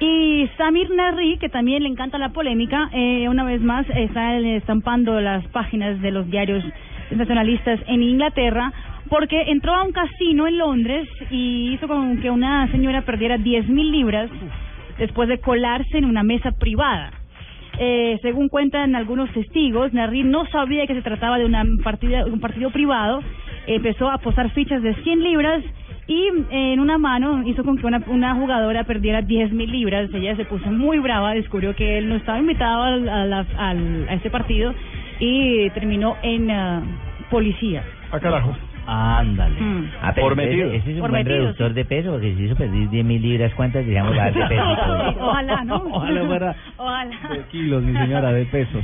Y Samir Narri, que también le encanta la polémica, eh, una vez más está estampando las páginas de los diarios nacionalistas en Inglaterra porque entró a un casino en Londres y hizo con que una señora perdiera 10 mil libras después de colarse en una mesa privada. Eh, según cuentan algunos testigos, Narri no sabía que se trataba de una partida, un partido privado, empezó a posar fichas de 100 libras y en una mano hizo con que una, una jugadora perdiera 10 mil libras. Ella se puso muy brava, descubrió que él no estaba invitado al, a, la- al- a este partido y terminó en ah, policía. Ah, carajo. Ándale. Mm. Ah, Por ese- metido. Ese es un Por buen metido, reductor sí. de peso, porque si hizo perder 10 mil libras, ¿cuántas digamos de peso? Ojalá, ¿no? Ojalá fuera Ojalá. de kilos, mi señora, de pesos.